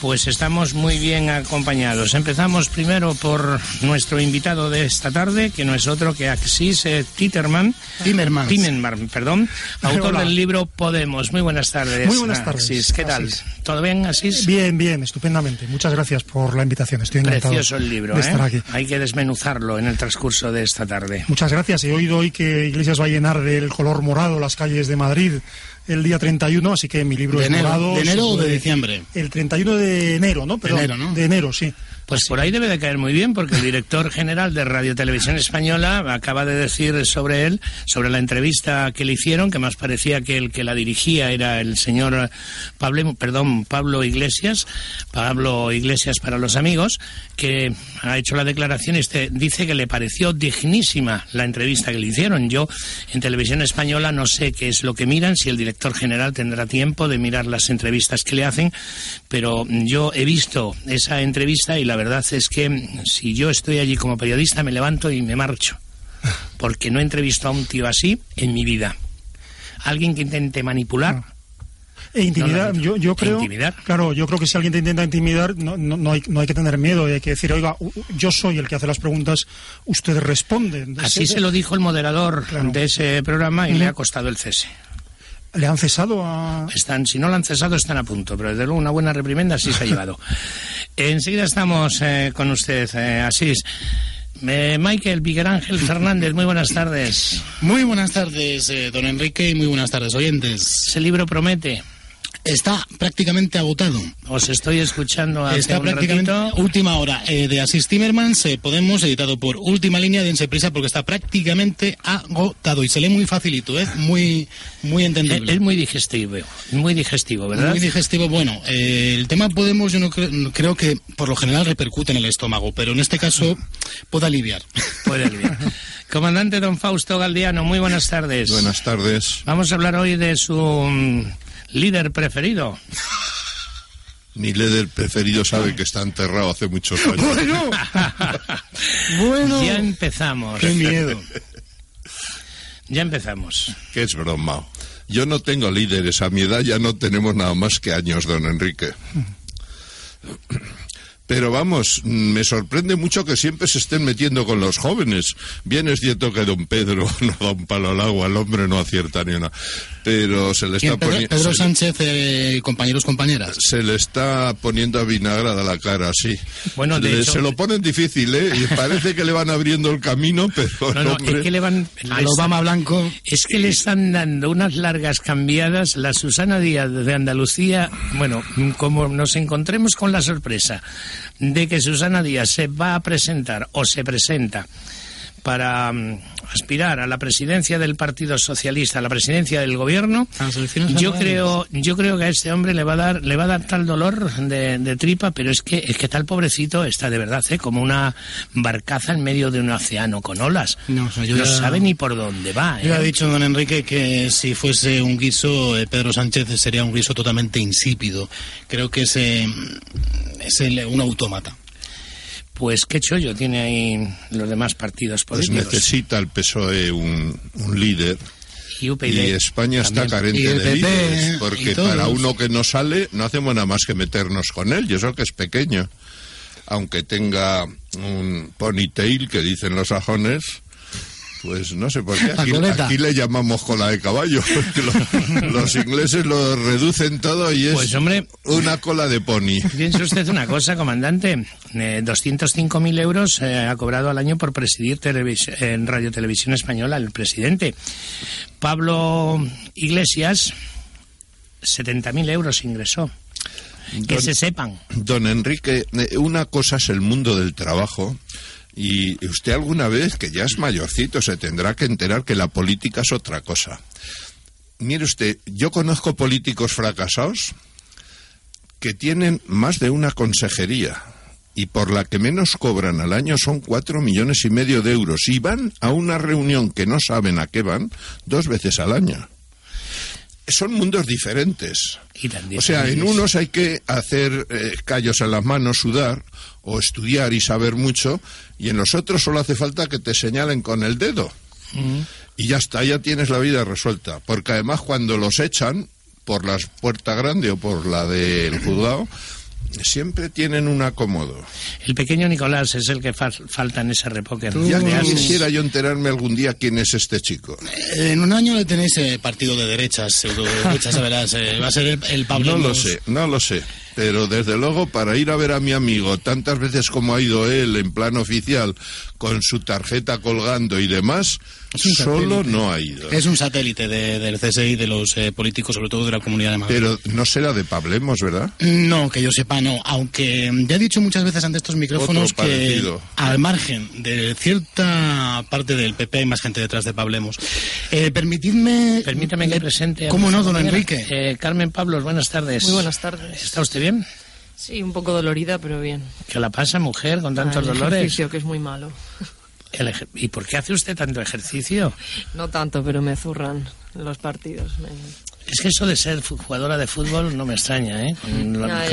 Pues estamos muy bien acompañados. Empezamos primero por nuestro invitado de esta tarde, que no es otro que Axis eh, Titterman. Timerman. Timerman, perdón. Autor Hola. del libro Podemos. Muy buenas tardes. Muy buenas tardes. Axis, ¿qué tal? Asís. ¿Todo bien, Asís? Bien, bien, estupendamente. Muchas gracias por la invitación. Estoy encantado Precioso el libro, de ¿eh? estar aquí. Hay que desmenuzarlo en el transcurso de esta tarde. Muchas gracias. He oído hoy que Iglesias va a llenar del color morado las calles de Madrid el día 31, así que mi libro ¿De es enero, morado. ¿de enero o de diciembre? El 31 de enero, ¿no? Perdón, enero, ¿no? De enero, sí. Pues por ahí debe de caer muy bien, porque el director general de Radio Televisión Española acaba de decir sobre él, sobre la entrevista que le hicieron, que más parecía que el que la dirigía era el señor Pablo, perdón, Pablo Iglesias, Pablo Iglesias para los amigos, que ha hecho la declaración y este dice que le pareció dignísima la entrevista que le hicieron. Yo en Televisión Española no sé qué es lo que miran, si el director general tendrá tiempo de mirar las entrevistas que le hacen, pero yo he visto esa entrevista y la verdad es que si yo estoy allí como periodista me levanto y me marcho, porque no he entrevistado a un tío así en mi vida. Alguien que intente manipular. E intimidar, No, yo, yo creo. intimidar. Claro, yo creo que si alguien te intenta intimidar, no, no, no hay, no hay que tener miedo. Hay que decir, oiga, yo soy el que hace las preguntas, ustedes responden. Así se lo dijo el moderador Claro. de ese programa y le ha costado el cese. ¿Le han cesado a.? Están, si no lo han cesado, están a punto, pero desde luego una buena reprimenda sí se ha llevado. Enseguida estamos eh, con usted, eh, Asís. Eh, Michael Miguel Ángel Fernández, muy buenas tardes. Muy buenas tardes, eh, don Enrique, y muy buenas tardes, oyentes. Ese libro promete. Está prácticamente agotado. Os estoy escuchando hace Está un prácticamente ratito. última hora eh, de Asís Timmermans, eh, Podemos, editado por Última Línea, dense prisa porque está prácticamente agotado y se lee muy facilito, ¿eh? muy, muy entendible. Es muy digestivo, muy digestivo, ¿verdad? Muy digestivo. Bueno, eh, el tema Podemos yo no cre- no creo que por lo general repercute en el estómago, pero en este caso puede aliviar. Puede aliviar. Comandante don Fausto Galdiano, muy buenas tardes. Buenas tardes. Vamos a hablar hoy de su mm, líder preferido. Mi líder preferido sabe que está enterrado hace muchos años. Bueno, bueno. Ya empezamos. Qué miedo. Ya empezamos. que es broma. Yo no tengo líderes. A mi edad ya no tenemos nada más que años, don Enrique. Pero vamos, me sorprende mucho que siempre se estén metiendo con los jóvenes. Bien es cierto que don Pedro no da un palo al agua, el hombre no acierta ni una. Pero se le está poniendo... Pedro Sánchez, eh, compañeros, compañeras. se le está poniendo a vinagrada la cara, sí. Bueno, de Le- hecho- se lo ponen difícil, ¿eh? Y parece que le van abriendo el camino, pero No, no, hombre, es que le van... Al Obama blanco. Es que le están dando unas largas cambiadas. La Susana Díaz de Andalucía, bueno, como nos encontremos con la sorpresa de que Susana Díaz se va a presentar o se presenta para mm, aspirar a la presidencia del Partido Socialista, a la presidencia del gobierno, yo creo, yo creo que a este hombre le va a dar, le va a dar tal dolor de, de tripa, pero es que, es que tal pobrecito está de verdad, ¿eh? como una barcaza en medio de un océano con olas. No, o sea, yo no ya- sabe ni por dónde va. ¿eh? Yo he dicho, don Enrique, que si fuese un guiso, eh, Pedro Sánchez sería un guiso totalmente insípido. Creo que es, eh, es el- un autómata. Pues qué chollo tiene ahí los demás partidos pues políticos. necesita el PSOE un, un líder. y UPyD Y España está carente de líderes, porque para uno que no sale no hacemos nada más que meternos con él, y eso que es pequeño. Aunque tenga un ponytail, que dicen los sajones, pues no sé por qué. Aquí, le llamamos cola de caballo. porque lo- los ingleses lo reducen todo y es Pues hombre, una cola de pony. piense usted una cosa, comandante. Eh, 205.000 euros eh, ha cobrado al año por presidir televis- en Radio Televisión Española el presidente. Pablo Iglesias, 70.000 euros ingresó. Que Don- se sepan. Don Enrique, eh, una cosa es el mundo del trabajo y usted alguna vez, que ya es mayorcito, se tendrá que enterar que la política es otra cosa. Mire usted, yo conozco políticos fracasados que tienen más de una consejería y por la que menos cobran al año son cuatro millones y medio de euros y van a una reunión que no saben a qué van dos veces al año. Son mundos diferentes. Y O sea, en unos hay que hacer eh, callos en las manos, sudar o estudiar y saber mucho, y en los otros solo hace falta que te señalen con el dedo. Y ya está, ya tienes la vida resuelta. Porque además cuando los echan por la puerta grande o por la del juzgado, siempre tienen un acomodo. El pequeño Nicolás es el que falta en ese repoque. Ya quisiera yo enterarme algún día quién es este chico. Eh, en un año le tenéis eh, partido de derechas, pseudo de derechas, verás. Eh, va a ser el, Pablo. No lo sé, no lo sé. Pero desde luego, para ir a ver a mi amigo tantas veces como ha ido él en plan oficial, con su tarjeta colgando y demás, solo no ha ido. Es un satélite del CSI, de los eh, políticos, sobre todo de la Comunidad de Madrid. Pero no será de Pablemos, ¿verdad? No, que yo sepa, no. Aunque ya he dicho muchas veces ante estos micrófonos que al margen de cierta parte del PP hay más gente detrás de Pablemos. Eh, permitidme... Permítame que presente... ¿Cómo no, don Enrique? Eh, Carmen Pablos, buenas tardes. Muy buenas tardes. ¿Está usted bien? Sí, un poco dolorida, pero bien. ¿Qué la pasa, mujer, con tantos ah, el dolores? ejercicio, que es muy malo. ¿Y por qué hace usted tanto ejercicio? No tanto, pero me zurran los partidos. Es que eso de ser jugadora de fútbol no me extraña, ¿eh?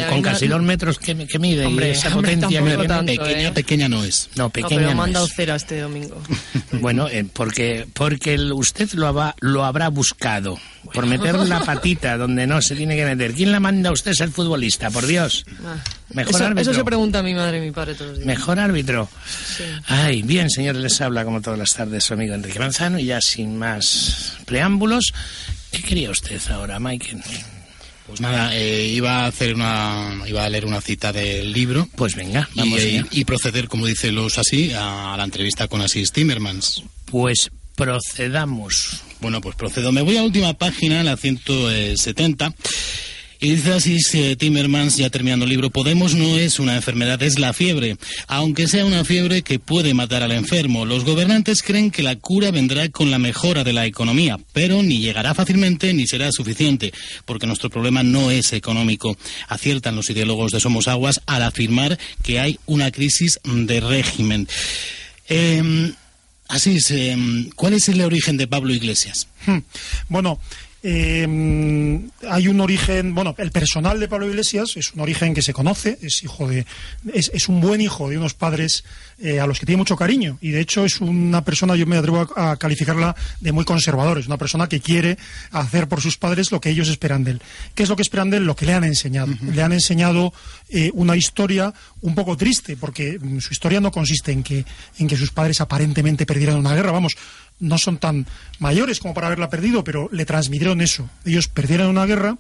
Con, casi dos metros que, mide hombre, esa potencia que pequeña, ¿eh? pequeña no es. No, pequeña no, pero manda cera este domingo. bueno, eh, porque porque usted lo, va, lo habrá buscado por meter la patita donde no se tiene que meter. ¿Quién la manda a usted ser futbolista? Por Dios. Ah, Mejor eso, árbitro. Eso se pregunta a mi madre y mi padre todos los días. Mejor árbitro. Ay, bien, señores, les habla como todas las tardes su amigo Enrique Manzano y ya sin más preámbulos, ¿Qué quería usted ahora, Michael? Pues nada, eh, iba a hacer una, iba a leer una cita del libro. Pues venga, vamos y, y proceder, como dice los así, a la entrevista con Asís Timmermans. Pues procedamos. Bueno, pues procedo. Me voy a la última página, la 170. Y dice así Timmermans, ya terminando el libro, Podemos no es una enfermedad, es la fiebre. Aunque sea una fiebre que puede matar al enfermo, los gobernantes creen que la cura vendrá con la mejora de la economía, pero ni llegará fácilmente ni será suficiente, porque nuestro problema no es económico. Aciertan los ideólogos de Somos Aguas al afirmar que hay una crisis de régimen. Em, así es, em, ¿cuál es el origen de Pablo Iglesias? Hmm. Bueno, eh, hay un origen, bueno, el personal de Pablo Iglesias es un origen que se conoce, es hijo de, es, un buen hijo de unos padres eh, a los que tiene mucho cariño y de hecho es una persona, yo me atrevo a, calificarla de muy conservador, es una persona que quiere hacer por sus padres lo que ellos esperan de él. ¿Qué es lo que esperan de él? Lo que le han enseñado. Le han enseñado eh, una historia un poco triste porque su historia no consiste en que, en que sus padres aparentemente perdieran una guerra, vamos, no son tan mayores como para haberla perdido, pero le transmitieron eso. Ellos perdieron una guerra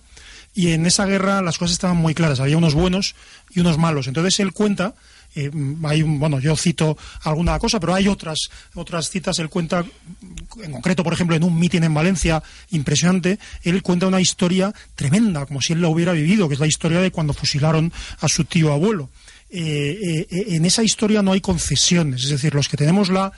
y en esa guerra las cosas estaban muy claras. Había unos buenos y unos malos. Entonces él cuenta, eh, hay bueno, yo cito alguna cosa, pero hay otras, otras citas. Él cuenta, en concreto, por ejemplo, en un mitin en Valencia, impresionante, él cuenta una historia tremenda, como si él la hubiera vivido, que es la historia de cuando fusilaron a su tío abuelo. Eh, eh, en esa historia no hay concesiones, es decir, los que tenemos la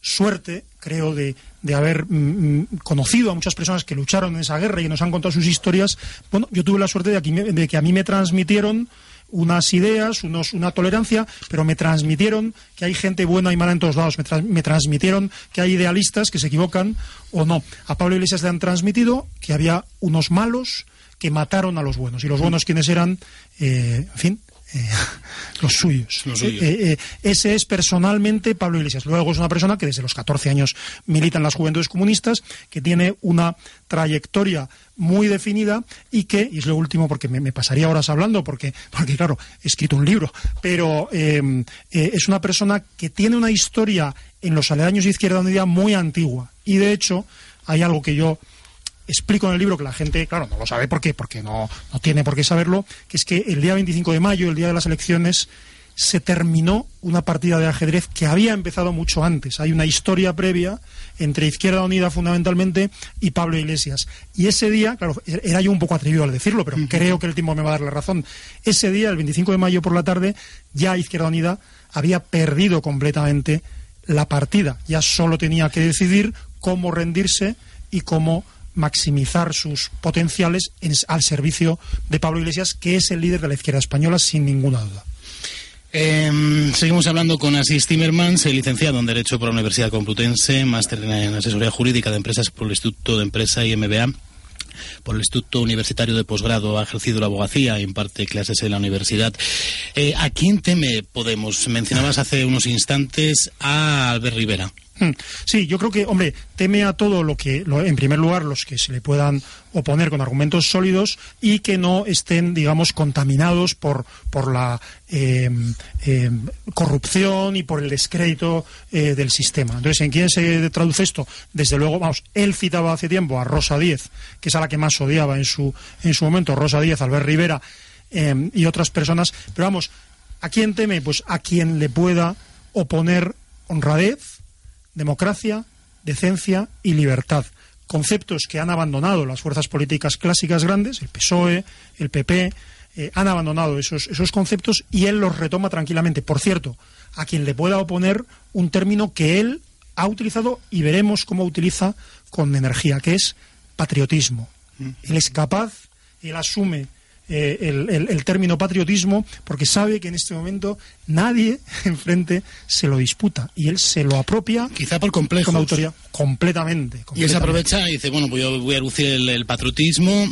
suerte, creo, de, de haber mm, mm, conocido a muchas personas que lucharon en esa guerra y nos han contado sus historias. Bueno, yo tuve la suerte de, de que a mí me transmitieron unas ideas, unos, una tolerancia, pero me transmitieron que hay gente buena y mala en todos lados. Me, transmitieron que hay idealistas que se equivocan o no. A Pablo Iglesias le han transmitido que había unos malos que mataron a los buenos. Y los buenos, quienes eran? Eh, en fin, eh, los suyos. Eh, eh, ese es personalmente Pablo Iglesias. Luego es una persona que desde los 14 años milita en las juventudes comunistas, que tiene una trayectoria muy definida y que, y es lo último porque me, pasaría horas hablando, porque, porque claro, he escrito un libro, pero es una persona que tiene una historia en los aledaños de Izquierda Unida muy antigua. Y de hecho, hay algo que yo explico en el libro que la gente, claro, no lo sabe por qué, porque no, no tiene por qué saberlo, que es que el día 25 de mayo, el día de las elecciones, se terminó una partida de ajedrez que había empezado mucho antes. Hay una historia previa entre Izquierda Unida fundamentalmente y Pablo Iglesias. Y ese día, claro, era yo un poco atrevido al decirlo, pero creo que el tiempo me va a dar la razón. Ese día, el 25 de mayo por la tarde, ya Izquierda Unida había perdido completamente la partida. Ya solo tenía que decidir cómo rendirse y cómo maximizar sus potenciales al servicio de Pablo Iglesias, que es el líder de la izquierda española, sin ninguna duda. Em, seguimos hablando con Asís Timmermans, licenciado en Derecho por la Universidad Complutense, máster en Asesoría Jurídica de Empresas por el Instituto de Empresa y MBA por el Instituto Universitario de Posgrado, ha ejercido la abogacía imparte clases en la universidad. Eh, ¿A quién teme Podemos? Mencionabas hace unos instantes a Albert Rivera. Mm. Sí, yo creo que, hombre, teme a todo lo que, lo- en primer lugar, los que se le puedan oponer con argumentos sólidos y que no estén, digamos, contaminados por, por la eh, eh, corrupción y por el descrédito eh, del sistema. Entonces, ¿en quién se traduce esto? Desde luego, vamos, él citaba hace tiempo a Rosa Díez, que es a la que más odiaba en su, en su momento, Rosa Díez, Albert Rivera eh, y otras personas, pero vamos, ¿a quién teme? Pues a quien le pueda oponer honradez, democracia, decencia y libertad. Conceptos que han abandonado las fuerzas políticas clásicas grandes, el PSOE, el PP, eh, han abandonado esos, esos conceptos y él los retoma tranquilamente. Por cierto, a quien le pueda oponer un término que él ha utilizado y veremos cómo utiliza con energía, que es patriotismo. Él es capaz, él asume eh, el, el- el término patriotismo porque sabe que en este momento nadie enfrente se lo disputa y él se lo apropia Quizá por complejos. con autoridad completamente. Y él se aprovecha y dice, bueno, pues yo voy a lucir el, el patriotismo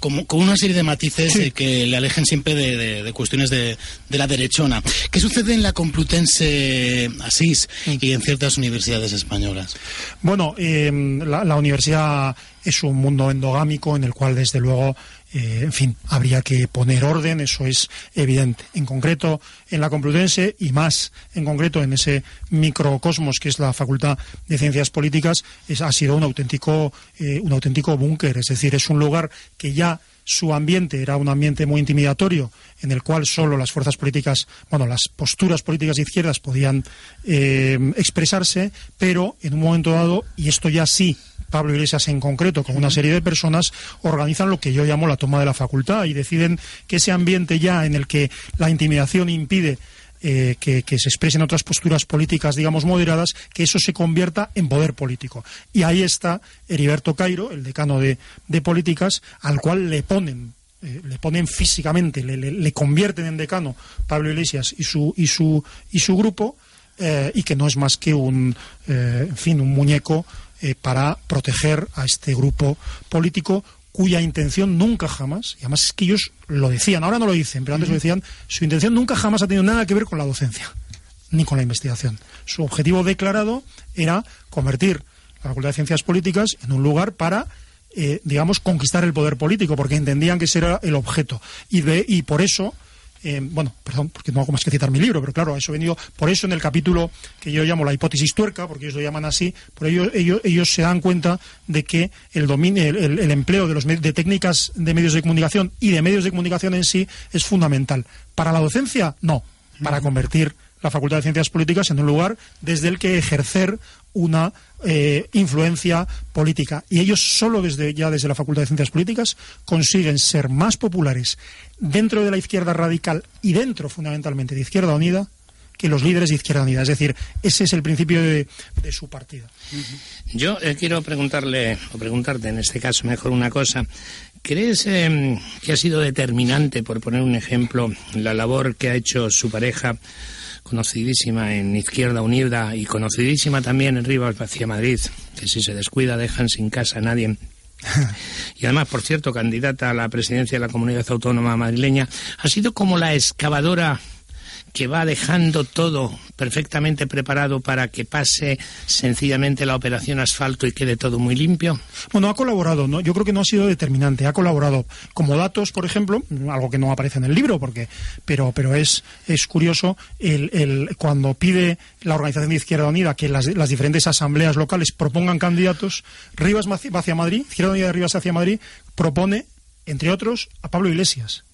como, con una serie de matices Sí. que le alejen siempre de, de- de cuestiones de, de la derechona. ¿Qué sucede en la Complutense Asís y en ciertas universidades españolas? Bueno, eh, la, la universidad es un mundo endogámico en el cual, desde luego, eh, en fin, habría que poner orden, eso es evidente. En concreto, en la Complutense y más en concreto en ese microcosmos que es la Facultad de Ciencias Políticas, es- ha sido un auténtico, eh, un auténtico búnker. Es decir, es un lugar que ya su ambiente era un ambiente muy intimidatorio en el cual solo las fuerzas políticas, bueno, las posturas políticas de izquierdas podían eh, expresarse, pero en un momento dado, y esto ya sí, Pablo Iglesias en concreto, con una serie de personas, organizan lo que yo llamo la toma de la facultad y deciden que ese ambiente ya en el que la intimidación impide eh, que, que se expresen otras posturas políticas, digamos, moderadas, que eso se convierta en poder político. Y ahí está Heriberto Cairo, el decano de, de políticas, al cual le ponen, eh, le ponen físicamente, le, le- le convierten en decano Pablo Iglesias y su, y su, y su grupo, eh, y que no es más que un, en fin, un muñeco eh, para proteger a este grupo político cuya intención nunca jamás, y además es que ellos lo decían, ahora no lo dicen, pero antes lo decían, su intención nunca jamás ha tenido nada que ver con la docencia, ni con la investigación. Su objetivo declarado era convertir la Facultad de Ciencias Políticas en un lugar para, eh, digamos, conquistar el poder político, porque entendían que ese era el objeto. Y, de, y por eso, eh, bueno, perdón, porque no hago más que citar mi libro, pero claro, a eso he venido, por eso en el capítulo que yo llamo la hipótesis tuerca, porque ellos lo llaman así, por ello ellos, ellos se dan cuenta de que el dominio, el, el- el empleo de, los, de técnicas de medios de comunicación y de medios de comunicación en sí es fundamental. Para la docencia, no, para convertir la Facultad de Ciencias Políticas en un lugar desde el que ejercer una eh, influencia política. Y ellos solo desde ya desde la Facultad de Ciencias Políticas consiguen ser más populares dentro de la izquierda radical y dentro fundamentalmente de Izquierda Unida que los líderes de Izquierda Unida. Es decir, ese es el principio de, su partido. Yo eh, quiero preguntarle, o preguntarte en este caso mejor una cosa. ¿Crees eh, que ha sido determinante, por poner un ejemplo, la labor que ha hecho su pareja, conocidísima en Izquierda Unida y conocidísima también en Rivas hacia Madrid, que si se descuida dejan sin casa a nadie? y además, por cierto, candidata a la presidencia de la comunidad autónoma madrileña, ha sido como la excavadora que va dejando todo perfectamente preparado para que pase sencillamente la operación asfalto y quede todo muy limpio? Bueno, ha colaborado, ¿no? Yo creo que no ha sido determinante, ha colaborado. Como datos, por ejemplo, algo que no aparece en el libro, porque, pero, pero es, es curioso, el, el, cuando pide la Organización de Izquierda Unida que las, las diferentes asambleas locales propongan candidatos, Rivas hacia Madrid, Izquierda Unida de Rivas hacia Madrid, propone, entre otros, a Pablo Iglesias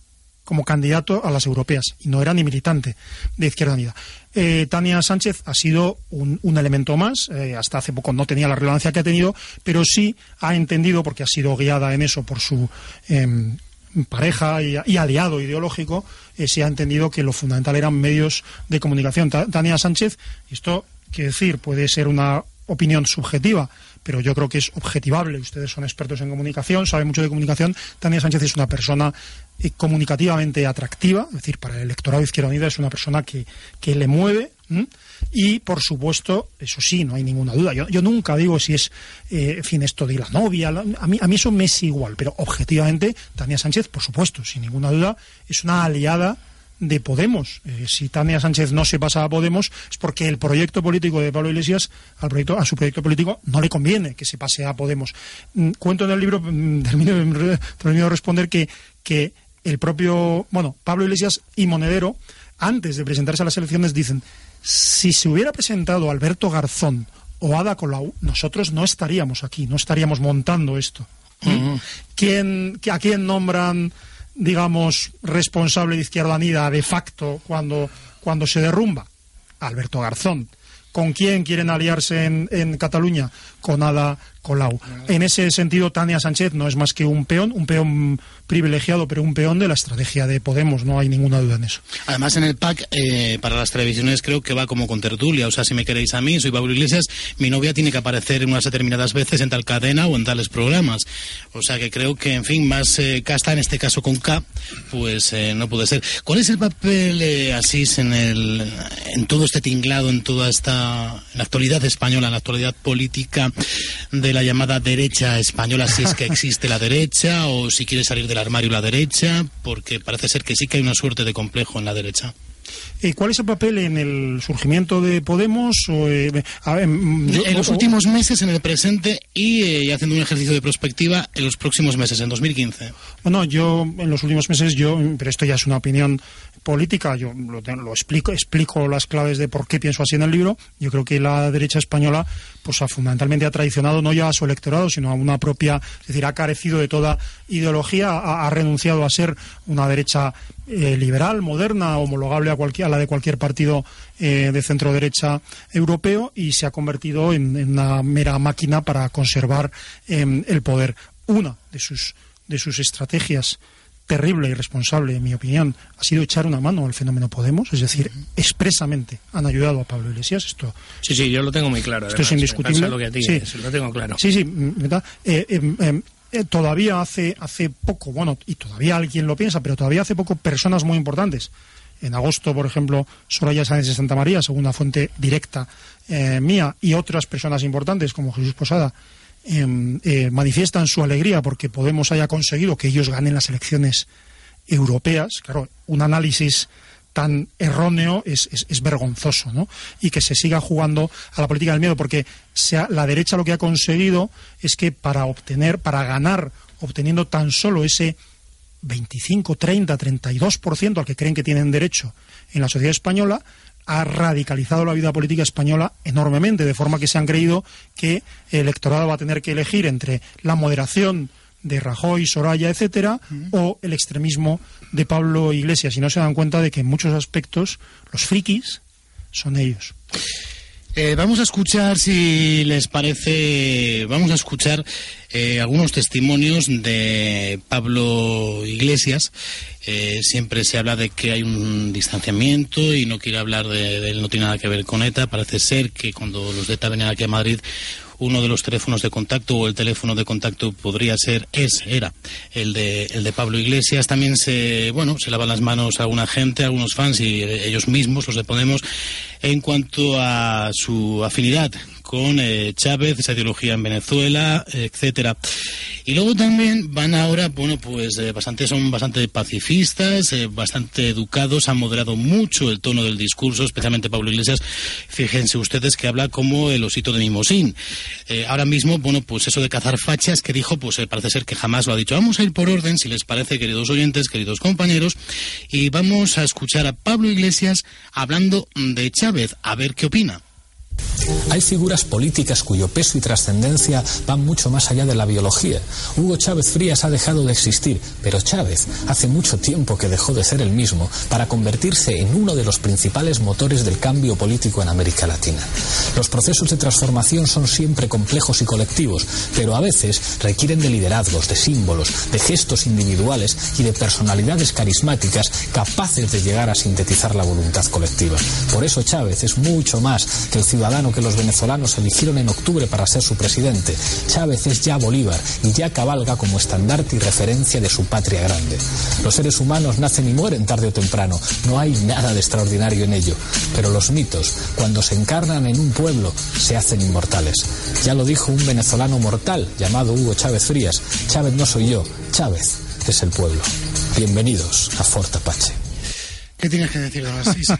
como candidato a las europeas y no era ni militante de Izquierda Unida. Eh, Tania Sánchez ha sido un, un elemento más, eh, hasta hace poco no tenía la relevancia que ha tenido, pero sí ha entendido, porque ha sido guiada en eso por su eh, pareja y, aliado ideológico, eh, se ha entendido que lo fundamental eran medios de comunicación. Ta Tania Sánchez, esto quiere decir, puede ser una opinión subjetiva, pero yo creo que es objetivable. Ustedes son expertos en comunicación, saben mucho de comunicación. Tania Sánchez es una persona comunicativamente atractiva, es decir, para el electorado de Izquierda Unida es una persona que, que le mueve. Y, por supuesto, eso sí, no hay ninguna duda. Yo, yo nunca digo si es, eh, en fin, esto de la novia. A, mí, a mí eso me es igual, pero objetivamente, Tania Sánchez, por supuesto, sin ninguna duda, es una aliada de Podemos. Eh, si Tania Sánchez no se pasa a Podemos es porque el proyecto político de Pablo Iglesias al proyecto, a su proyecto político no le conviene que se pase a Podemos. Mm, cuento en el libro, mm, termino, termino de responder que, que el propio, bueno, Pablo Iglesias y Monedero, antes de presentarse a las elecciones, dicen, si se hubiera presentado Alberto Garzón o Ada Colau, nosotros no estaríamos aquí, no estaríamos montando esto. ¿Mm? ¿Quién, ¿A quién nombran, digamos, responsable de Izquierda Unida de facto cuando, cuando se derrumba? Alberto Garzón. ¿Con quién quieren aliarse en, en Cataluña? Con Ada Colau. En ese sentido, Tania Sánchez no es más que un peón, un peón privilegiado, pero un peón de la estrategia de Podemos, no hay ninguna duda en eso. Además, en el PAC, eh, para las televisiones creo que va como con tertulia, o sea, si me queréis a mí, soy Pablo Iglesias, mi novia tiene que aparecer unas determinadas veces en tal cadena o en tales programas. O sea, que creo que, en fin, más eh, casta, en este caso con K, pues eh, no puede ser. ¿Cuál es el papel, eh, Asís, en, el, en todo este tinglado, en toda esta, en la actualidad española, en la actualidad política de la llamada derecha española, si es que existe la derecha, o si quiere salir de la armario la derecha, porque parece ser que sí que hay una suerte de complejo en la derecha. Eh, ¿Cuál es el papel en el surgimiento de Podemos? O, eh, a ver, mm, yo- en los o- últimos meses, en el presente y eh, haciendo un ejercicio de prospectiva en los próximos meses, en 2015. Bueno, yo en los últimos meses, yo, pero esto ya es una opinión política, yo lo, lo explico, explico las claves de por qué pienso así en el libro. Yo creo que la derecha española, pues ha, fundamentalmente ha traicionado no ya a su electorado, sino a una propia, es decir, ha carecido de toda ideología, ha, renunciado a ser una derecha eh, liberal, moderna, homologable a, cualquier, a la de cualquier partido eh, de centro derecha europeo y se ha convertido en, en una mera máquina para conservar em, el poder. Una de sus de sus estrategias terrible y responsable, en mi opinión, ha sido echar una mano al fenómeno Podemos, es decir, expresamente han ayudado a Pablo Iglesias. Esto, Sí, sí, yo lo tengo muy claro. Esto es además, indiscutible. lo que a ti, Sí. lo tengo claro. Sí, sí, ¿verdad? Eh, em, em, eh, todavía hace, hace poco, bueno, y todavía alguien lo piensa, pero todavía hace poco personas muy importantes. En agosto, por ejemplo, Soraya Sáenz de Santa María, según una fuente directa eh, mía, y otras personas importantes como Jesús Posada, eh, manifiestan su alegría porque Podemos haya conseguido que ellos ganen las elecciones europeas. Claro, un análisis tan erróneo es, es- es vergonzoso, ¿no? Y que se siga jugando a la política del miedo, porque sea, la derecha lo que ha conseguido es que para obtener, para ganar, obteniendo tan solo ese 25, 30, 32% al que creen que tienen derecho en la sociedad española, ha radicalizado la vida política española enormemente, de forma que se han creído que el electorado va a tener que elegir entre la moderación de Rajoy, Soraya, etcétera, o el extremismo de Pablo Iglesias. Y no se dan cuenta de que en muchos aspectos los frikis son ellos. Eh, vamos a escuchar, si les parece, vamos a escuchar eh, algunos testimonios de Pablo Iglesias. Eh, siempre se habla de que hay un distanciamiento y no quiere hablar de, de él, no tiene nada que ver con ETA. Parece ser que cuando los de ETA venían aquí a Madrid, uno de los teléfonos de contacto o el teléfono de contacto podría ser, es, era el de, el de Pablo Iglesias. También se, bueno, se lavan las manos a alguna gente, a algunos fans y eh, ellos mismos, los de Podemos, en cuanto a su afinidad con eh, Chávez, esa ideología en Venezuela, etcétera. Y luego también van ahora, bueno, pues eh, bastante son bastante pacifistas, eh, bastante educados, han moderado mucho el tono del discurso, especialmente Pablo Iglesias. Fíjense ustedes que habla como el osito de Mimosín. Eh, ahora mismo, bueno, pues eso de cazar fachas que dijo, pues parece ser que jamás lo ha dicho. Vamos a ir por orden, si les parece, queridos oyentes, queridos compañeros, y vamos a escuchar a Pablo Iglesias hablando de Chávez, a ver qué opina. Hay figuras políticas cuyo peso y trascendencia van mucho más allá de la biología. Hugo Chávez Frías ha dejado de existir, pero Chávez hace mucho tiempo que dejó de ser el mismo para convertirse en uno de los principales motores del cambio político en América Latina. Los procesos de transformación son siempre complejos y colectivos, pero a veces requieren de liderazgos, de símbolos, de gestos individuales y de personalidades carismáticas capaces de llegar a sintetizar la voluntad colectiva. Por eso Chávez es mucho más que el ciudadano que los venezolanos eligieron en octubre para ser su presidente. Chávez es ya Bolívar y ya cabalga como estandarte y referencia de su patria grande. Los seres humanos nacen y mueren tarde o temprano. No hay nada de extraordinario en ello. Pero los mitos, cuando se encarnan en un pueblo, se hacen inmortales. Ya lo dijo un venezolano mortal llamado Hugo Chávez Frías. Chávez no soy yo, Chávez es el pueblo. Bienvenidos a Fort Apache. ¿Qué tienes que decir, Asís?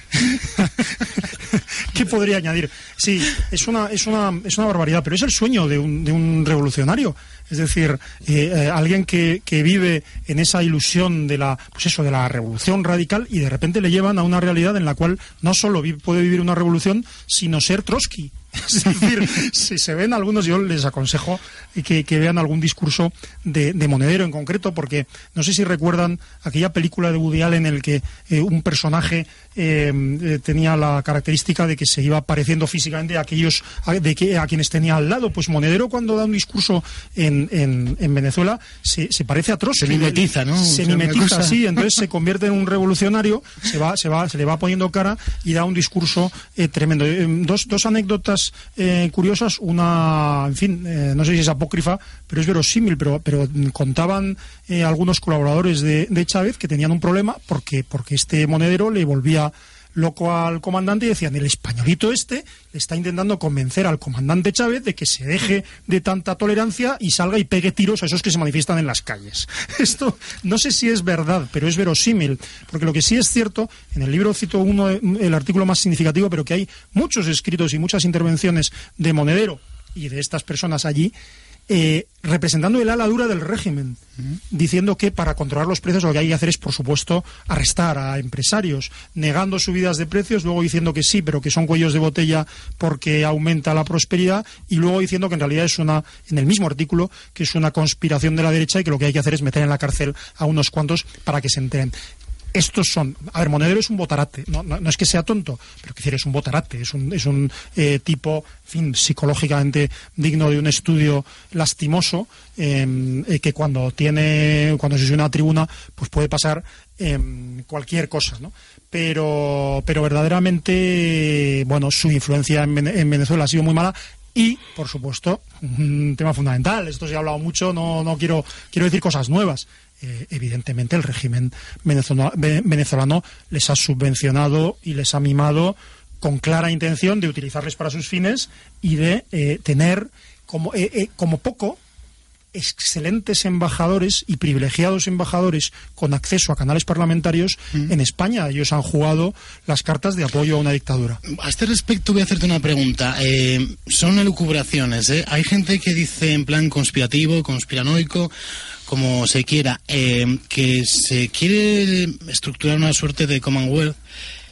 ¿Qué podría añadir? Sí, es una, es una, es una barbaridad, pero es el sueño de un, de un revolucionario. Es decir, eh, eh, alguien que, que, vive en esa ilusión de la, pues eso, de la revolución radical y de repente le llevan a una realidad en la cual no solo vi puede vivir una revolución, sino ser Trotsky. Es decir, si se ven algunos, yo les aconsejo que, que vean algún discurso de, de, Monedero en concreto, porque no sé si recuerdan aquella película de Woody Allen en el que eh, un personaje eh, tenía la característica de que se iba pareciendo físicamente a aquellos a, de que, a quienes tenía al lado. Pues Monedero cuando da un discurso en, en, en Venezuela se, se, parece a Trotsky. Se mimetiza, ¿no? Se mimetiza, sí, entonces se convierte en un revolucionario, se va, se va, se le va poniendo cara y da un discurso eh, tremendo. dos, dos anécdotas eh, curiosas, una, en fin, eh, no sé si es apócrifa, pero es verosímil, pero, pero contaban eh, algunos colaboradores de, de, Chávez que tenían un problema porque, porque este monedero le volvía loco al comandante y decían, el españolito este le está intentando convencer al comandante Chávez de que se deje de tanta tolerancia y salga y pegue tiros a esos que se manifiestan en las calles. Esto no sé si es verdad, pero es verosímil, porque lo que sí es cierto, en el libro cito uno, el artículo más significativo, pero que hay muchos escritos y muchas intervenciones de Monedero y de estas personas allí, eh, representando el ala dura del régimen, uh -huh. diciendo que para controlar los precios lo que hay que hacer es, por supuesto, arrestar a empresarios, negando subidas de precios, luego diciendo que sí, pero que son cuellos de botella porque aumenta la prosperidad, y luego diciendo que en realidad es una, en el mismo artículo, que es una conspiración de la derecha y que lo que hay que hacer es meter en la cárcel a unos cuantos para que se enteren estos son. A ver, Monedero es un botarate. No, no, es que sea tonto, pero que es un botarate. Es un, es un eh, tipo, fin, psicológicamente digno de un estudio lastimoso, eh, que cuando tiene, cuando se sube a una tribuna, pues puede pasar eh, cualquier cosa, ¿no? Pero, pero verdaderamente, bueno, su influencia en, en Venezuela ha sido muy mala y, por supuesto, un tema fundamental, esto se ha hablado mucho, no, no quiero, quiero decir cosas nuevas. Eh, evidentemente el régimen venezolano, venezolano les ha subvencionado y les ha mimado con clara intención de utilizarles para sus fines y de eh, tener como, eh, como poco excelentes embajadores y privilegiados embajadores con acceso a canales parlamentarios mm. en España. Ellos han jugado las cartas de apoyo a una dictadura. A este respecto voy a hacerte una pregunta. Eh, son elucubraciones. ¿eh? Hay gente que dice en plan conspirativo, conspiranoico, como se quiera, eh, que se quiere estructurar una suerte de Commonwealth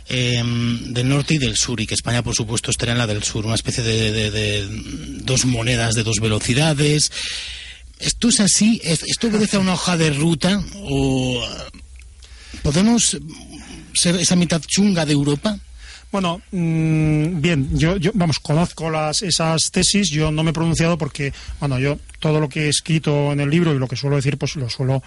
eh, del norte y del sur, y que España, por supuesto, estaría en la del sur, una especie de, dos monedas de dos velocidades. ¿Esto es así? ¿Esto obedece a una hoja de ruta? ¿O podemos ser esa mitad chunga de Europa? Bueno, mmm, bien, yo, yo, vamos, conozco las, esas tesis, yo no me he pronunciado porque, bueno, yo todo lo que he escrito en el libro y lo que suelo decir, pues lo suelo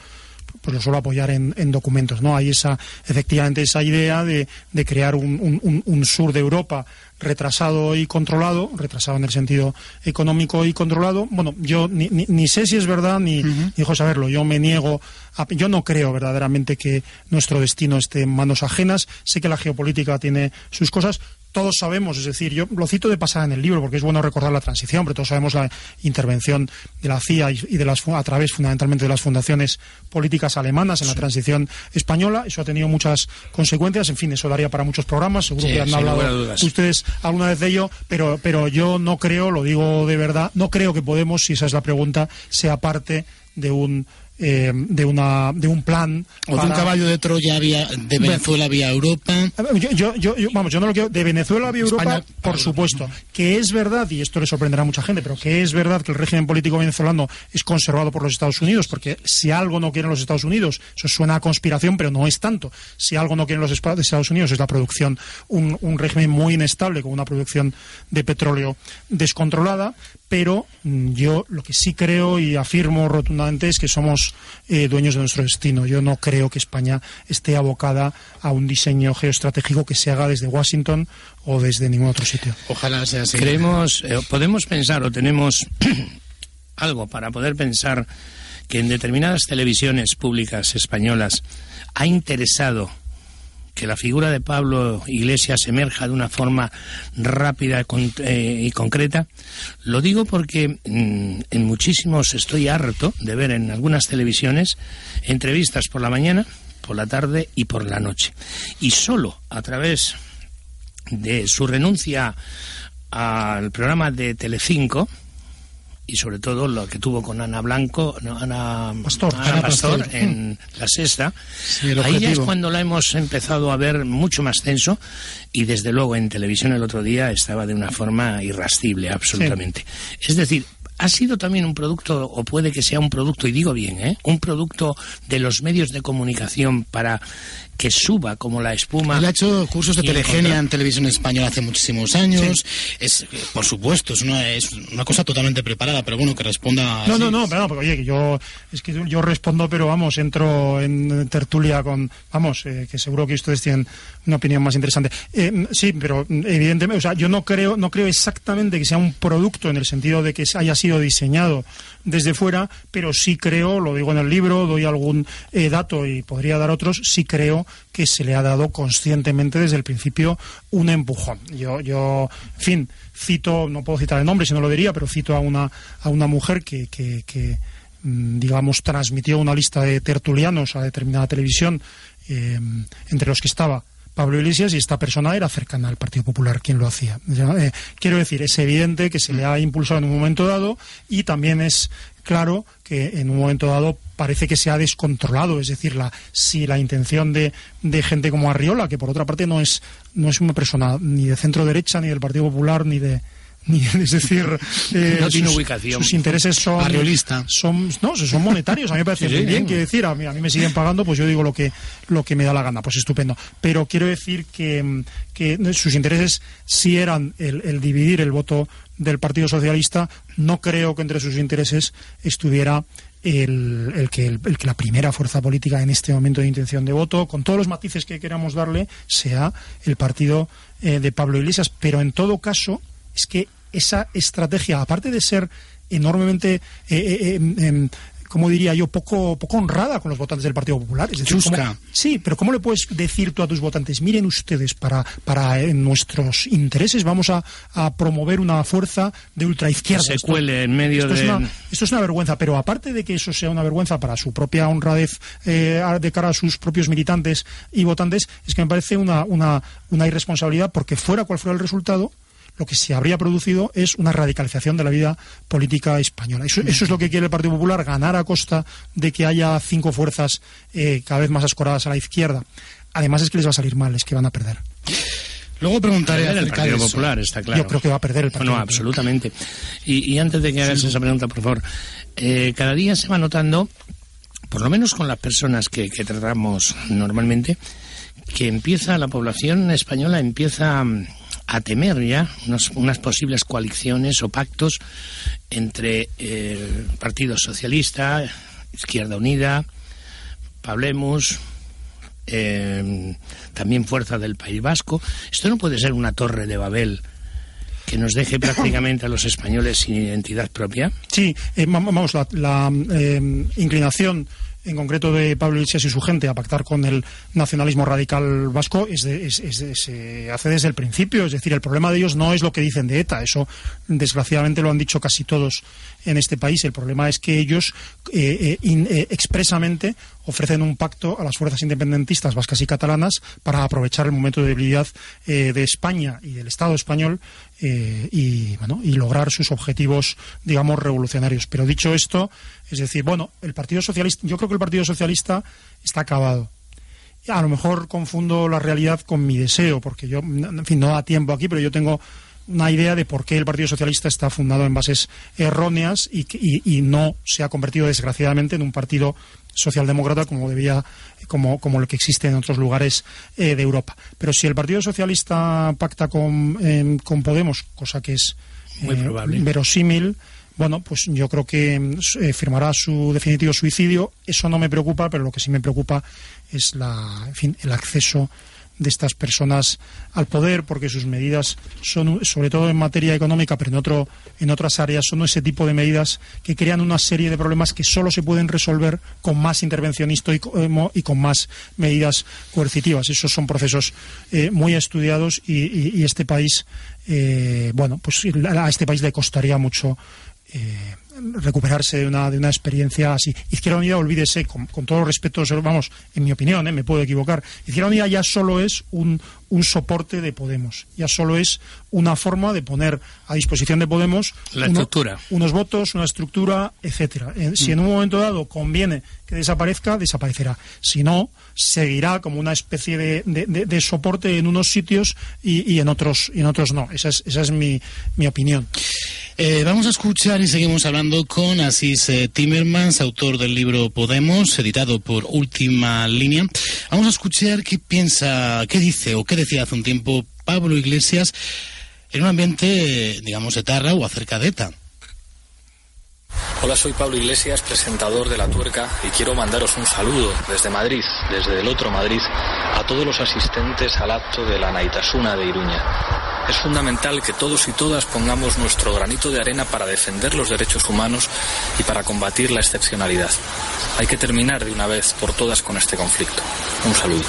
pues lo suelo apoyar en, en, documentos, ¿no? Hay esa, efectivamente, esa idea de, de crear un, un, sur de Europa retrasado y controlado, retrasado en el sentido económico y controlado. Bueno, yo ni, ni, ni sé si es verdad ni, uh -huh. saberlo. Yo me niego, a, yo no creo verdaderamente que nuestro destino esté en manos ajenas. Sé que la geopolítica tiene sus cosas, todos sabemos, es decir, yo lo cito de pasada en el libro porque es bueno recordar la transición, pero todos sabemos la intervención de la CIA y de las a través fundamentalmente de las fundaciones políticas alemanas en sí. la transición española. Eso ha tenido muchas consecuencias, en fin, eso daría para muchos programas, seguro sí, que han hablado ustedes alguna vez de ello, pero, pero yo no creo, lo digo de verdad, no creo que Podemos, si esa es la pregunta, sea parte de un eh, de, una, de un plan. O para... de un caballo de Troya vía, de Venezuela vía Europa. Yo, yo, yo, vamos, yo no lo quiero. De Venezuela vía Europa, por supuesto. Que es verdad, y esto le sorprenderá a mucha gente, pero que es verdad que el régimen político venezolano es conservado por los Estados Unidos, porque si algo no quieren los Estados Unidos, eso suena a conspiración, pero no es tanto. Si algo no quieren los Estados Unidos es la producción, un, un régimen muy inestable, con una producción de petróleo descontrolada, pero mm, yo lo que sí creo y afirmo rotundamente es que somos eh, dueños de nuestro destino. Yo no creo que España esté abocada a un diseño geoestratégico que se haga desde Washington o desde ningún otro sitio. Ojalá sea así. Creemos, eh, podemos pensar o tenemos algo para poder pensar que en determinadas televisiones públicas españolas ha interesado que la figura de Pablo Iglesias emerja de una forma rápida eh, y concreta. Lo digo porque mm, en muchísimos estoy harto de ver en algunas televisiones entrevistas por la mañana por la tarde y por la noche. Y solo a través de su renuncia al programa de Telecinco, y sobre todo lo que tuvo con Ana Blanco, no, Ana Pastor, Ana Ana Pastor Pastor. en la sexta. Ahí ya es cuando la hemos empezado a ver mucho más tenso y desde luego en televisión el otro día estaba de una forma irascible, absolutamente. Es decir, ha sido también un producto, o puede que sea un producto, y digo bien, ¿eh? un producto de los medios de comunicación para que suba como la espuma. Él ha hecho cursos de telegenia en televisión española hace muchísimos años. Es, por supuesto, es una, es una cosa totalmente preparada, pero bueno, que responda. No, así. no, no, pero, no, porque oye, que yo, es que yo, yo respondo, pero vamos, entro en tertulia con, vamos, eh, que seguro que ustedes tienen una opinión más interesante. Eh, sí, pero evidentemente, o sea, yo no creo, no creo exactamente que sea un producto en el sentido de que haya sido diseñado desde fuera, pero sí creo, lo digo en el libro, doy algún eh, dato y podría dar otros, sí creo que se le ha dado conscientemente desde el principio un empujón. Yo, yo, en fin, cito, no puedo citar el nombre si no lo diría, pero cito a una, a una mujer que, mm, digamos, transmitió una lista de tertulianos a determinada televisión, eh, entre los que estaba Pablo Iglesias y esta persona era cercana al Partido Popular quien lo hacía. Eh, quiero decir, es evidente que se le ha impulsado en un momento dado y también es claro que en un momento dado parece que se ha descontrolado, es decir, la, si la intención de, de gente como Arriola, que por otra parte no es, no es una persona ni de centro derecha, ni del Partido Popular, ni de ni, es decir, eh, No tiene sus, ubicación. sus intereses son Arriolista. son no son monetarios a mí me parece Sí, muy sí. bien quiero decir a mí, a mí me siguen pagando pues yo digo lo que lo que me da la gana pues estupendo pero quiero decir que, que sus intereses sí eran el, el dividir el voto del Partido Socialista no creo que entre sus intereses estuviera el, el que, el, que la primera fuerza política en este momento de intención de voto, con todos los matices que queramos darle, sea el partido eh, de Pablo Iglesias. Pero en todo caso, es que esa estrategia, aparte de ser enormemente, eh, eh, eh, em, como diría yo, poco, poco honrada con los votantes del Partido Popular. Es decir, Chusca. ¿cómo- sí, pero ¿cómo le puedes decir tú a tus votantes, miren ustedes, para, para eh, nuestros intereses vamos a, a promover una fuerza de ultraizquierda? Se Esto- cuele en medio esto es de- una- esto es una vergüenza, pero aparte de que eso sea una vergüenza para su propia honradez eh, de cara a sus propios militantes y votantes, es que me parece una, una, una irresponsabilidad porque fuera cual fuera el resultado, lo que se habría producido es una radicalización de la vida política española. Eso, eso es lo que quiere el Partido Popular, ganar a costa de que haya cinco fuerzas eh, cada vez más escoradas a la izquierda. Además es que les va a salir mal, es que van a perder. Luego preguntaré el acerca Partido eso. Popular, está claro. Yo creo que va a perder el Partido No, absolutamente. Y, y antes de que hagas esa pregunta, por favor, eh, cada día se va notando, por lo menos con las personas que, que tratamos normalmente, que empieza la población española empieza mm, a temer ya unos- unas posibles coaliciones o pactos entre eh, el Partido Socialista, Izquierda Unida, Pablemos, eh, también Fuerza del País Vasco. Esto no puede ser una torre de Babel que nos deje prácticamente a los españoles sin identidad propia. Sí, eh, va- vamos, la, la, eh, inclinación en concreto de Pablo Iglesias y su gente a pactar con el nacionalismo radical vasco es de- se hace desde el principio. Es decir, el problema de ellos no es lo que dicen de ETA. Eso, desgraciadamente, lo han dicho casi todos en este país. El problema es que ellos eh, eh, eh, expresamente ofrecen un pacto a las fuerzas independentistas vascas y catalanas para aprovechar el momento de debilidad de España y del Estado español eh, y, bueno, y lograr sus objetivos, digamos, revolucionarios. Pero dicho esto, es decir, bueno, el Partido Socialista, yo creo que el Partido Socialista está acabado. A lo mejor confundo la realidad con mi deseo, porque yo, en fin, no da tiempo aquí, pero yo tengo una idea de por qué el Partido Socialista está fundado en bases erróneas y, y- y no se ha convertido, desgraciadamente, en un partido socialdemócrata como debía, como, como el que existe en otros lugares eh, de Europa. Pero si el Partido Socialista pacta con, em, con Podemos, cosa que es Muy eh, probable. verosímil, bueno, pues yo creo que s- eh, firmará su definitivo suicidio. Eso no me preocupa, pero lo que sí me preocupa es la, en fin, el acceso de estas personas al poder, porque sus medidas son, sobre todo en materia económica, pero en, otro, en otras áreas, son ese tipo de medidas que crean una serie de problemas que solo se pueden resolver con más intervencionismo eh, y con más medidas coercitivas. Esos son procesos eh, muy estudiados y, y- y este país, eh, bueno, pues a este país le costaría mucho eh, recuperarse de una, de una experiencia así. Izquierda Unida, olvídese, con, todo respeto, vamos, en mi opinión, ¿eh? me puedo equivocar, Izquierda Unida ya solo es un, un soporte de Podemos, ya solo es una forma de poner a disposición de Podemos La estructura. unos votos, una estructura, etcétera. Eh, Si en un momento dado conviene que desaparezca, desaparecerá. Si no, seguirá como una especie de, de- de- de soporte en unos sitios y, y en otros y en otros no. Esa es, esa es mi, mi opinión. Eh, vamos a escuchar y seguimos hablando con Asís eh, Timmermans, autor del libro Podemos, editado por Última Línea. Vamos a escuchar qué piensa, qué dice o qué decía hace un tiempo Pablo Iglesias en un ambiente, digamos, etarra o acerca de ETA. Hola, soy Pablo Iglesias, presentador de La Tuerca, y quiero mandaros un saludo desde Madrid, desde el otro Madrid, a todos los asistentes al acto de la Naitasuna de Iruña. Es fundamental que todos y todas pongamos nuestro granito de arena para defender los derechos humanos y para combatir la excepcionalidad. Hay que terminar de una vez por todas con este conflicto. Un saludo.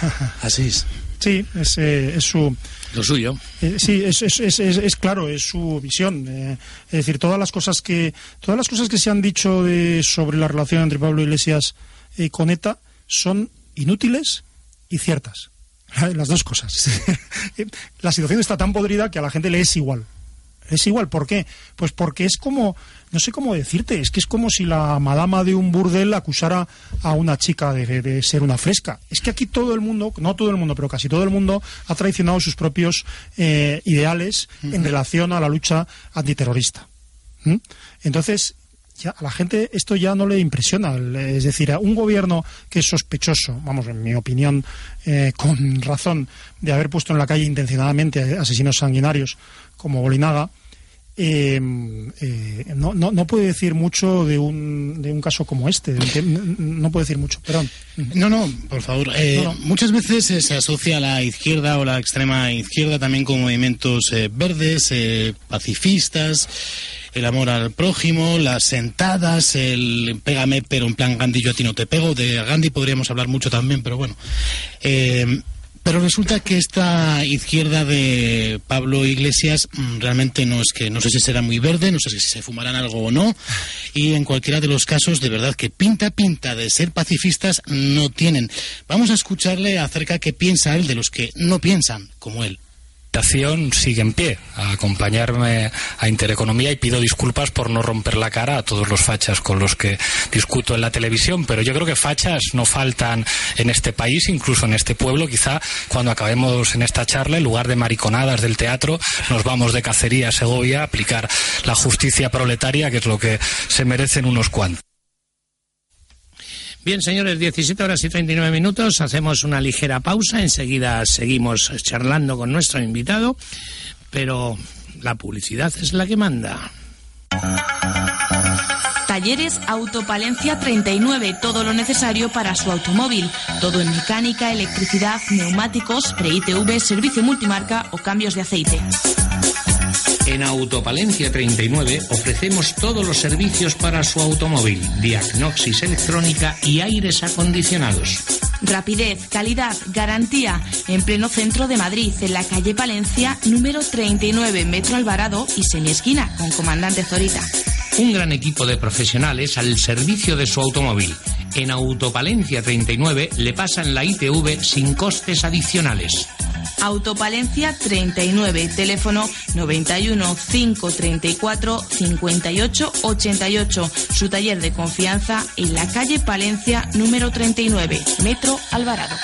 Asís. Sí, es, eh, es su, Lo suyo. Eh, sí, es, es, es, es- es claro, es su visión. eh, es decir, todas las cosas que todas las cosas que se han dicho de, sobre la relación entre Pablo Iglesias y con ETA son inútiles y ciertas. Las dos cosas. la situación está tan podrida que a la gente le es igual. Es igual, ¿por qué? Pues porque es como, no sé cómo decirte, es que es como si la madama de un burdel acusara a una chica de, de ser una fresca. Es que aquí todo el mundo, no todo el mundo, pero casi todo el mundo ha traicionado sus propios eh, ideales en relación a la lucha antiterrorista. ¿Mm? Entonces, ya a la gente esto ya no le impresiona. Es decir, a un gobierno que es sospechoso, vamos, en mi opinión, eh, con razón, de haber puesto en la calle intencionadamente asesinos sanguinarios como Bolinaga, eh, eh, no, no, no puede decir mucho de un, de un caso como este. un no, puede decir mucho, perdón. No, no, por favor. Eh, No, no. Muchas veces eh, se asocia a la izquierda o la extrema izquierda también con movimientos verdes, eh, pacifistas, el amor al prójimo, las sentadas, el pégame pero en plan Gandhi yo a ti no te pego. De Gandhi podríamos hablar mucho también, pero bueno. Eh, pero resulta que esta izquierda de Pablo Iglesias mm, realmente no es que no sé si será muy verde, no sé si se fumarán algo o no, y en cualquiera de los casos de verdad que pinta pinta de ser pacifistas no tienen. Vamos a escucharle acerca qué piensa él de los que no piensan como él. Invitación sigue en pie a acompañarme a Intereconomía y pido disculpas por no romper la cara a todos los fachas con los que discuto en la televisión, pero yo creo que fachas no faltan en este país, incluso en este pueblo. Quizá cuando acabemos en esta charla, en lugar de mariconadas del teatro, nos vamos de cacería a Segovia a aplicar la justicia proletaria, que es lo que se merecen unos cuantos. Bien, señores, 17 horas y 39 minutos. Hacemos una ligera pausa. Enseguida seguimos charlando con nuestro invitado. Pero la publicidad es la que manda. Talleres Autopalencia 39, todo lo necesario para su automóvil. Todo en mecánica, electricidad, neumáticos, pre-ITV, servicio multimarca o cambios de aceite. En Autopalencia 39 ofrecemos todos los servicios para su automóvil, diagnosis electrónica y aires acondicionados. Rapidez, calidad, garantía. En pleno centro de Madrid, en la calle Palencia, número 39, Metro Alvarado y semiesquina, con Comandante Zorita. Un gran equipo de profesionales al servicio de su automóvil. En Autopalencia 39 le pasan la ITV sin costes adicionales. Autopalencia 39, teléfono 91 534 58 88. Su taller de confianza en la calle Palencia número 39, Metro Alvarado.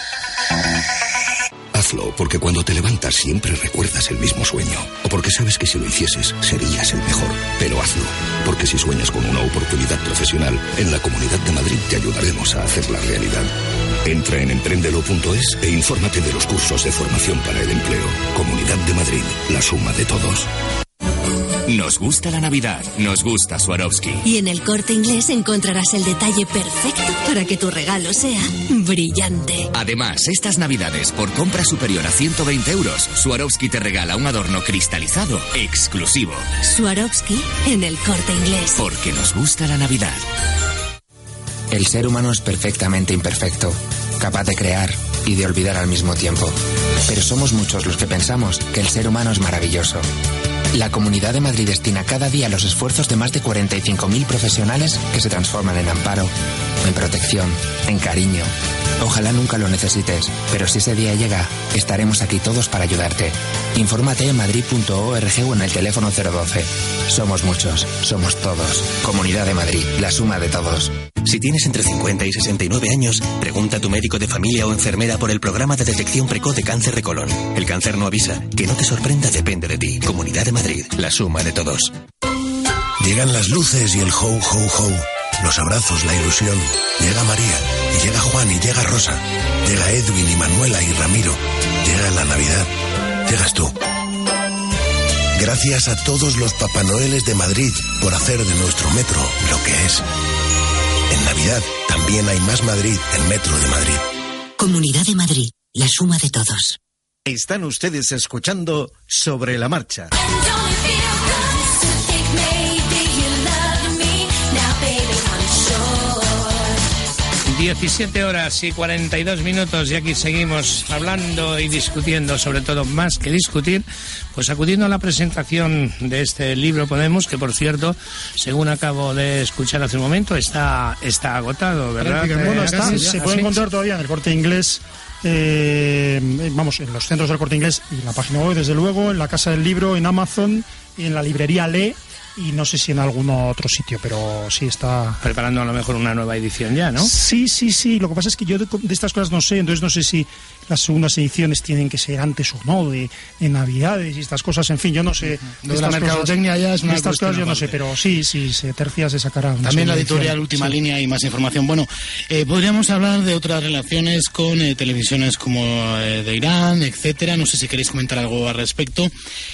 Hazlo porque cuando te levantas siempre recuerdas el mismo sueño. O porque sabes que si lo hicieses serías el mejor. Pero hazlo porque si sueñas con una oportunidad profesional, en la Comunidad de Madrid te ayudaremos a hacerla realidad. Entra en emprendelo.es e infórmate de los cursos de formación para el empleo. Comunidad de Madrid, la suma de todos. Nos gusta la Navidad, nos gusta Swarovski. Y en el corte inglés encontrarás el detalle perfecto para que tu regalo sea brillante. Además, estas Navidades, por compra superior a 120 euros, Swarovski te regala un adorno cristalizado exclusivo. Swarovski en el corte inglés. Porque nos gusta la Navidad. El ser humano es perfectamente imperfecto, capaz de crear y de olvidar al mismo tiempo. Pero somos muchos los que pensamos que el ser humano es maravilloso. La Comunidad de Madrid destina cada día los esfuerzos de más de 45.000 profesionales que se transforman en amparo, en protección, en cariño. Ojalá nunca lo necesites, pero si ese día llega, estaremos aquí todos para ayudarte. Infórmate en madrid.org o en el teléfono 012. Somos muchos, somos todos. Comunidad de Madrid, la suma de todos. Si tienes entre 50 y 69 años, pregunta a tu médico de familia o enfermera por el programa de detección precoz de cáncer de colon. El cáncer no avisa. Que no te sorprenda depende de ti. Comunidad de Madrid, la suma de todos. Llegan las luces y el ho, ho, ho. Los abrazos, la ilusión. Llega María, y llega Juan, y llega Rosa. Llega Edwin y Manuela y Ramiro. Llega la Navidad. Llegas tú. Gracias a todos los Papá Noeles de Madrid por hacer de nuestro metro lo que es. En Navidad también hay más Madrid en Metro de Madrid. Comunidad de Madrid, la suma de todos. Están ustedes escuchando Sobre la Marcha. 17 horas y 42 minutos y aquí seguimos hablando y discutiendo, sobre todo más que discutir, pues acudiendo a la presentación de este libro Podemos, que por cierto, según acabo de escuchar hace un momento, está, está agotado, ¿verdad? Bueno, Eh, está, sí, se puede encontrar todavía en el corte inglés. eh, vamos, en los centros del corte inglés y en la página web, desde luego, en la casa del libro, en Amazon y en la librería Lee y no sé si en algún otro sitio, pero sí está. Preparando a lo mejor una nueva edición ya, ¿no? Sí, sí, sí. Lo que pasa es que yo de, de estas cosas no sé, entonces no sé si las segundas ediciones tienen que ser antes o no, de, de Navidades y estas cosas. En fin, yo no sé. De la mercadotecnia ya es una de estas cosas yo no sé, pero sí, sí, se tercia se sacará. una También la editorial edición. Última Sí. Línea y más información. Bueno, eh, podríamos hablar de otras relaciones con eh, televisiones como eh, de Irán, etcétera. No sé si queréis comentar algo al respecto.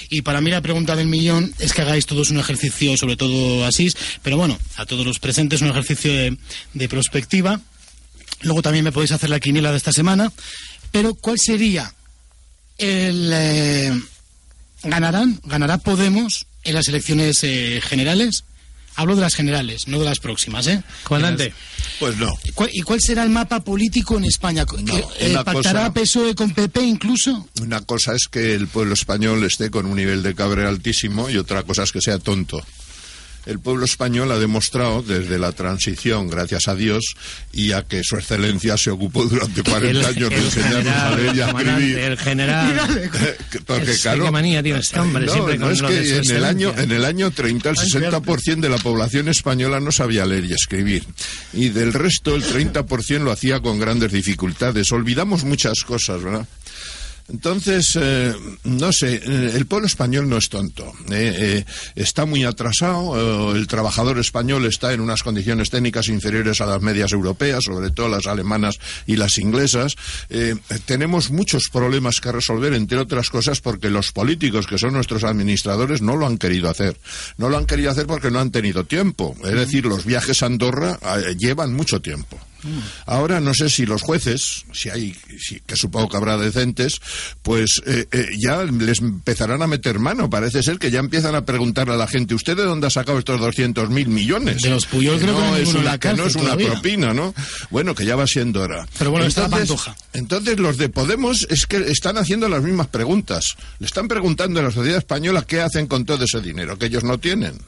Y para mí la pregunta del millón es que hagáis todos un ejercicio, sobre todo Asís, pero bueno, a todos los presentes un ejercicio de, de prospectiva. Luego también me podéis hacer la quiniela de esta semana. Pero ¿cuál sería el... eh, ¿Ganarán? ¿Ganará Podemos en las elecciones eh, generales? Hablo de las generales, no de las próximas, ¿eh? Comandante. Pues no. ¿Cuál- ¿Y cuál será el mapa político en España? ¿Que, eh, ¿Pactará cosa- PSOE con PP incluso? Una cosa es que el pueblo español esté con un nivel de cabre altísimo y otra cosa es que sea tonto. El pueblo español ha demostrado desde la transición, gracias a Dios, y a que su excelencia se ocupó durante 40 El- años de enseñarnos a leer y a escribir. el general. Que- Porque, Es- claro, qué manía tiene este hombre, no, siempre no, con es que en el, año, en el año 30 el Ay, 60% de la población española no sabía leer y escribir. Y del resto el 30% lo hacía con grandes dificultades. Olvidamos muchas cosas, ¿verdad? Entonces, eh, no sé, eh, el pueblo español no es tonto. eh, eh, está muy atrasado, el trabajador español está en unas condiciones técnicas inferiores a las medias europeas, sobre todo las alemanas y las inglesas. Tenemos muchos problemas que resolver, entre otras cosas, porque los políticos, que son nuestros administradores, no lo han querido hacer. No lo han querido hacer porque no han tenido tiempo. Es decir, los viajes a Andorra llevan mucho tiempo. Ahora no sé si los jueces, si hay, si- que supongo que habrá decentes, pues eh, eh, ya les empezarán a meter mano. Parece ser que ya empiezan a preguntarle a la gente, ¿usted de dónde ha sacado estos 200 mil millones? De los Puyol creo que no hay es una, que no es una todavía. propina, ¿no? Bueno, que ya va siendo hora. Pero bueno, está entonces, Pantoja. entonces los de Podemos es que están haciendo las mismas preguntas. Le están preguntando a la sociedad española qué hacen con todo ese dinero que ellos no tienen.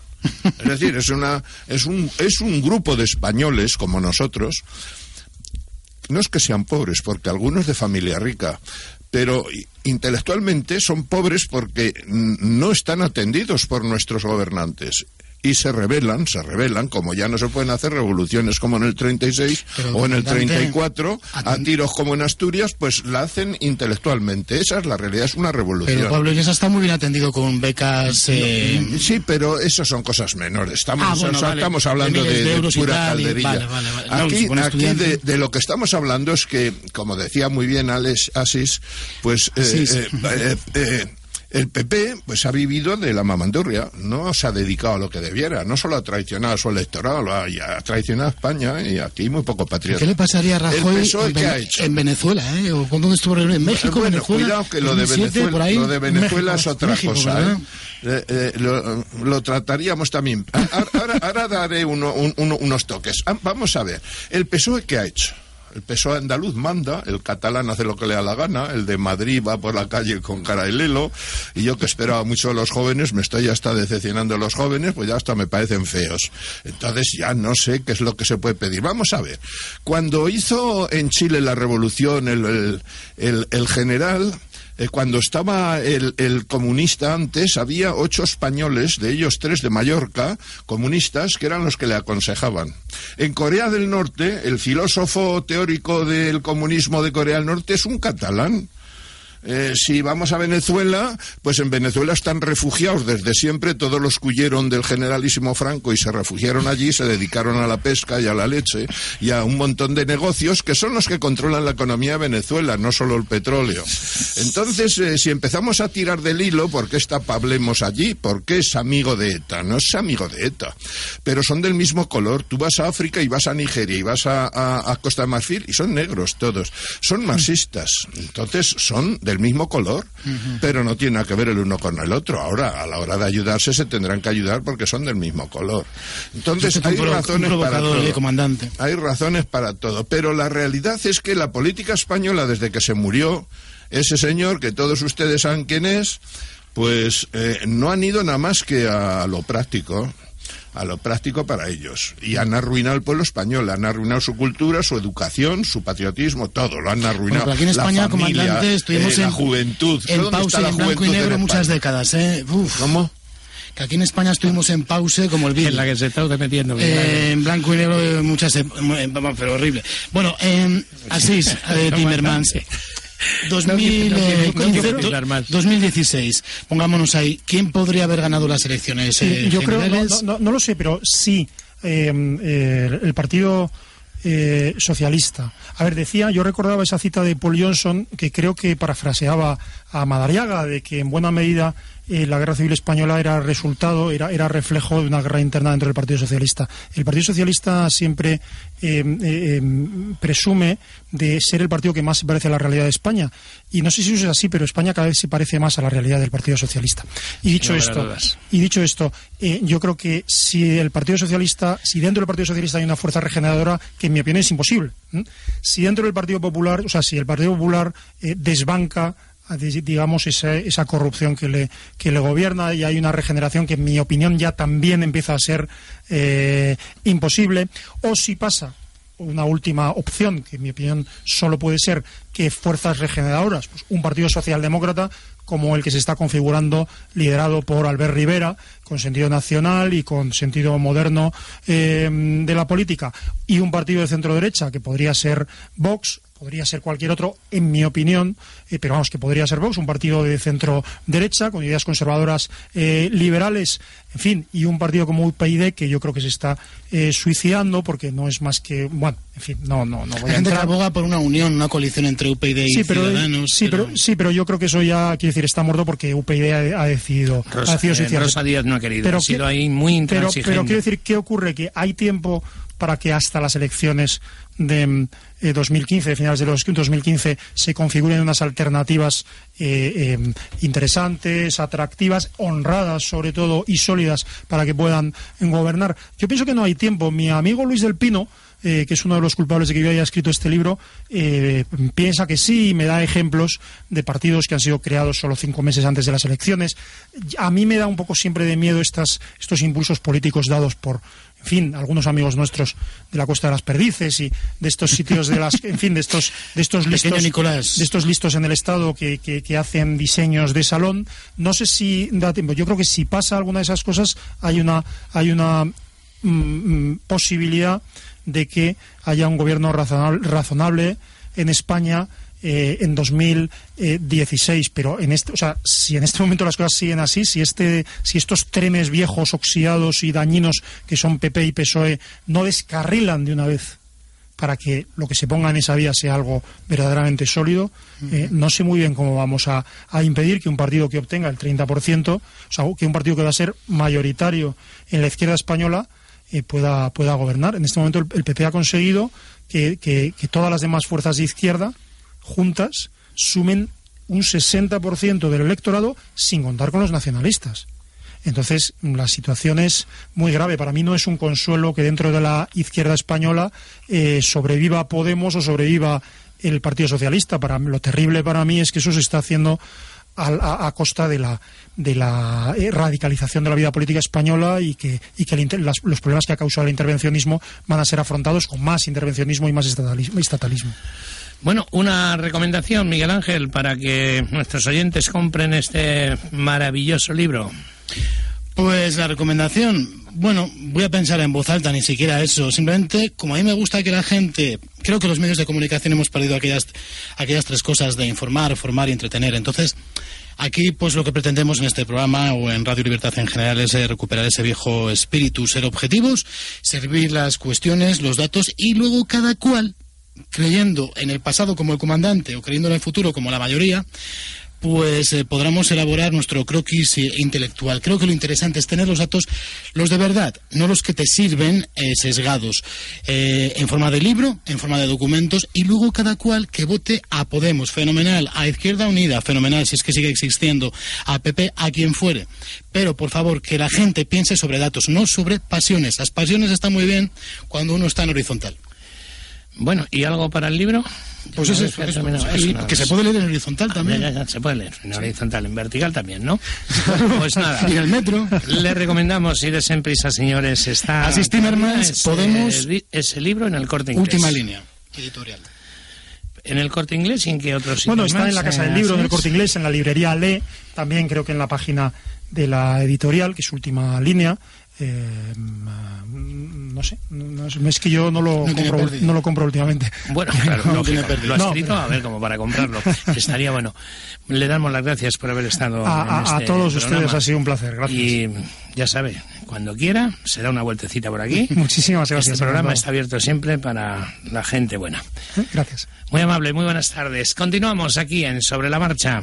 Es decir, es una es un es un grupo de españoles como nosotros no es que sean pobres, porque algunos de familia rica, pero intelectualmente son pobres porque no están atendidos por nuestros gobernantes. Y se rebelan, se rebelan, como ya no se pueden hacer revoluciones como en el 36 Pero, o en el comandante, 34, a tiros como en Asturias, pues la hacen intelectualmente. Esa es la realidad, es una revolución. Pero Pablo Iglesias está muy bien atendido con becas... eh, Sí, pero eso son cosas menores. Estamos, Ah, bueno, o sea, vale. estamos hablando de, de de pura tal, y- calderilla. vale, vale, vale. No, Aquí, aquí de, lo que estamos hablando es que, como decía muy bien Alex Asis, pues eh, eh, eh, eh, el PP pues ha vivido de la mamandurria, no se ha dedicado a lo que debiera, no solo ha traicionado a su electorado, lo ha, traicionado a España y aquí hay muy poco patriota. ¿Qué le pasaría a ¿El Rajoy en, qué Vene- ha hecho? en Venezuela? ¿eh? ¿O ¿Dónde estuvo? ¿En México? bueno, Venezuela? cuidado que lo de 2007, Venezuela, ahí. lo de Venezuela México, es otra México, cosa. ¿eh? Eh, eh, lo, lo trataríamos también. Ahora, ahora daré uno- un- uno- unos toques. Ah, Vamos a ver. ¿El PSOE qué ha hecho? El PSOE andaluz manda, el catalán hace lo que le da la gana, el de Madrid va por la calle con cara de lelo, y yo que esperaba mucho de los jóvenes, me estoy hasta decepcionando de los jóvenes, pues ya hasta me parecen feos. Entonces ya no sé qué es lo que se puede pedir. Vamos a ver, cuando hizo en Chile la revolución el, el, el general, eh, cuando estaba el, el, comunista antes, había ocho españoles, de ellos tres de Mallorca, comunistas, que eran los que le aconsejaban. En Corea del Norte, el filósofo teórico del comunismo de Corea del Norte es un catalán. Eh, si vamos a Venezuela, pues en Venezuela están refugiados desde siempre todos los que huyeron del generalísimo Franco y se refugiaron allí, se dedicaron a la pesca y a la leche y a un montón de negocios que son los que controlan la economía de Venezuela, no solo el petróleo. Entonces, eh, si empezamos a tirar del hilo, ¿por qué está Pablemos allí? ¿Por qué es amigo de ETA? No es amigo de ETA, pero son del mismo color. Tú vas a África y vas a Nigeria y vas a, Costa de Marfil y son negros todos. Son marxistas. Entonces, son de del mismo color, uh -huh. pero no tiene nada que ver el uno con el otro. Ahora, a la hora de ayudarse, se tendrán que ayudar porque son del mismo color. Entonces, hay razones para todo. comandante. Hay razones para todo. Pero la realidad es que la política española, desde que se murió ese señor, que todos ustedes saben quién es, pues eh, no han ido nada más que a lo práctico a lo práctico para ellos. Y han arruinado el pueblo español, han arruinado su cultura, su educación, su patriotismo, todo, lo han arruinado. Bueno, aquí en España, la familia, comandante, estuvimos eh, en, la juventud. en pausa y en blanco y negro muchas décadas. ¿eh? Uf. ¿Cómo? que aquí en España estuvimos en pause como el vídeo. En la que se está metiendo. Eh, en blanco y negro muchas, pero horrible. Bueno, eh, Asís, eh, Timmermans. 2016, pongámonos ahí, ¿quién podría haber ganado las elecciones? Yo creo, no, no, no, lo sé, pero sí, eh, eh, el partido eh, socialista. A ver, decía, yo recordaba esa cita de Paul Johnson, que creo que parafraseaba a Madariaga, de que en buena medida eh, la guerra civil española era resultado, era, era reflejo de una guerra interna dentro del Partido Socialista. El Partido Socialista siempre eh, eh, presume de ser el partido que más se parece a la realidad de España. Y no sé si eso es así, pero España cada vez se parece más a la realidad del Partido Socialista. Y dicho no esto, y dicho esto, yo creo que si el Partido Socialista, si dentro del Partido Socialista hay una fuerza regeneradora, que en mi opinión es imposible, ¿eh? si dentro del Partido Popular, o sea, si el Partido Popular desbanca digamos, esa, esa corrupción que le, que le gobierna y hay una regeneración que, en mi opinión, ya también empieza a ser eh, imposible. O si pasa una última opción, que en mi opinión solo puede ser que fuerzas regeneradoras, pues un partido socialdemócrata como el que se está configurando, liderado por Albert Rivera, con sentido nacional y con sentido moderno eh, de la política, y un partido de centro derecha, que podría ser Vox, podría ser cualquier otro, en mi opinión, eh, pero vamos, que podría ser Vox, un partido de centro derecha, con ideas conservadoras eh, liberales, en fin, y un partido como UPyD que yo creo que se está eh, suicidando porque no es más que, bueno, en fin, no, no, no voy Hay a gente que entrar. aboga por una unión, una coalición entre UPyD y Sí pero, Ciudadanos. sí, pero... sí, pero yo creo que eso ya, quiere decir, está muerto porque UPyD ha, ha decidido, Rosa, ha decidido eh, suicidarse. Rosa Díaz no ha querido, Pero ha sido que- ahí muy pero, intransigente. pero quiero decir, ¿qué ocurre? Que hay tiempo para que hasta las elecciones de mm, eh, 2015, de finales de los 2015, se configuren unas alternativas eh, eh, interesantes, atractivas, honradas sobre todo y sólidas para que puedan gobernar. Yo pienso que no hay tiempo. Mi amigo Luis del Pino, eh, que es uno de los culpables de que yo haya escrito este libro, piensa que sí y me da ejemplos de partidos que han sido creados solo cinco meses antes de las elecciones. A mí me da un poco siempre de miedo estas, estos impulsos políticos dados por, en fin, algunos amigos nuestros de la Costa de las Perdices y de estos sitios de las, en fin, de estos, de estos listos, Nicolás. de estos listos en el Estado que, que, que hacen diseños de salón. No sé si da tiempo. Yo creo que si pasa alguna de esas cosas, hay una, hay una mm, mm, posibilidad de que haya un gobierno razonable, razonable en España eh, en 2016, pero en este, o sea, si en este momento las cosas siguen así, si este, si estos trenes viejos, oxidados y dañinos que son PP y PSOE no descarrilan de una vez para que lo que se ponga en esa vía sea algo verdaderamente sólido, eh, no sé muy bien cómo vamos a, a impedir que un partido que obtenga el 30%, o sea, que un partido que va a ser mayoritario en la izquierda española, eh, pueda, pueda gobernar. En este momento el, el PP ha conseguido que, que- que todas las demás fuerzas de izquierda juntas sumen un 60% del electorado sin contar con los nacionalistas. Entonces, la situación es muy grave. Para mí no es un consuelo que dentro de la izquierda española eh, sobreviva Podemos o sobreviva el Partido Socialista. Para lo terrible para mí es que eso se está haciendo a, a, costa de la, de la eh, radicalización de la vida política española y que, las, los problemas que ha causado el intervencionismo van a ser afrontados con más intervencionismo y más estatalismo. estatalismo. Bueno, una recomendación, Miguel Ángel, para que nuestros oyentes compren este maravilloso libro. Pues la recomendación, bueno, voy a pensar en voz alta, ni siquiera eso. Simplemente, como a mí me gusta que la gente, creo que los medios de comunicación hemos perdido aquellas, aquellas tres cosas de informar, formar y entretener. Entonces, aquí, pues lo que pretendemos en este programa o en Radio Libertad en general es eh, recuperar ese viejo espíritu, ser objetivos, servir las cuestiones, los datos y luego cada cual creyendo en el pasado como el comandante o creyendo en el futuro como la mayoría, pues eh, podremos elaborar nuestro croquis eh, intelectual. Creo que lo interesante es tener los datos, los de verdad, no los que te sirven eh, sesgados, en forma de libro, en forma de documentos, y luego cada cual que vote a Podemos, fenomenal, a Izquierda Unida, fenomenal, si es que sigue existiendo, a PP, a quien fuere. Pero, por favor, que la gente piense sobre datos, no sobre pasiones. Las pasiones están muy bien cuando uno está en horizontal. Bueno, ¿y algo para el libro? Pues eso, es, que se puede leer en horizontal también. Ya, ya, se puede leer en horizontal, en vertical también, ¿no? Pues nada. y el metro. Le recomendamos ir en prisa, señores. Está. Así Timmermans, podemos. Ese libro en el corte inglés. Última línea editorial. ¿En el corte inglés y en qué otros Bueno, está en la Casa del Libro, en el corte inglés, en la librería Le, también creo que en la página de la editorial, que es última línea. Eh, no sé, no, es que yo no lo, compro, no lo compro últimamente. Bueno, claro, no, lo ha escrito, a ver, como para comprarlo. Estaría bueno. Le damos las gracias por haber estado a, en este a todos ustedes ha sido un placer, gracias. Y ya sabe, cuando quiera, se da una vueltecita por aquí. Muchísimas gracias. Este programa está abierto siempre para la gente buena. Gracias. Muy amable, muy buenas tardes. Continuamos aquí en Sobre la Marcha.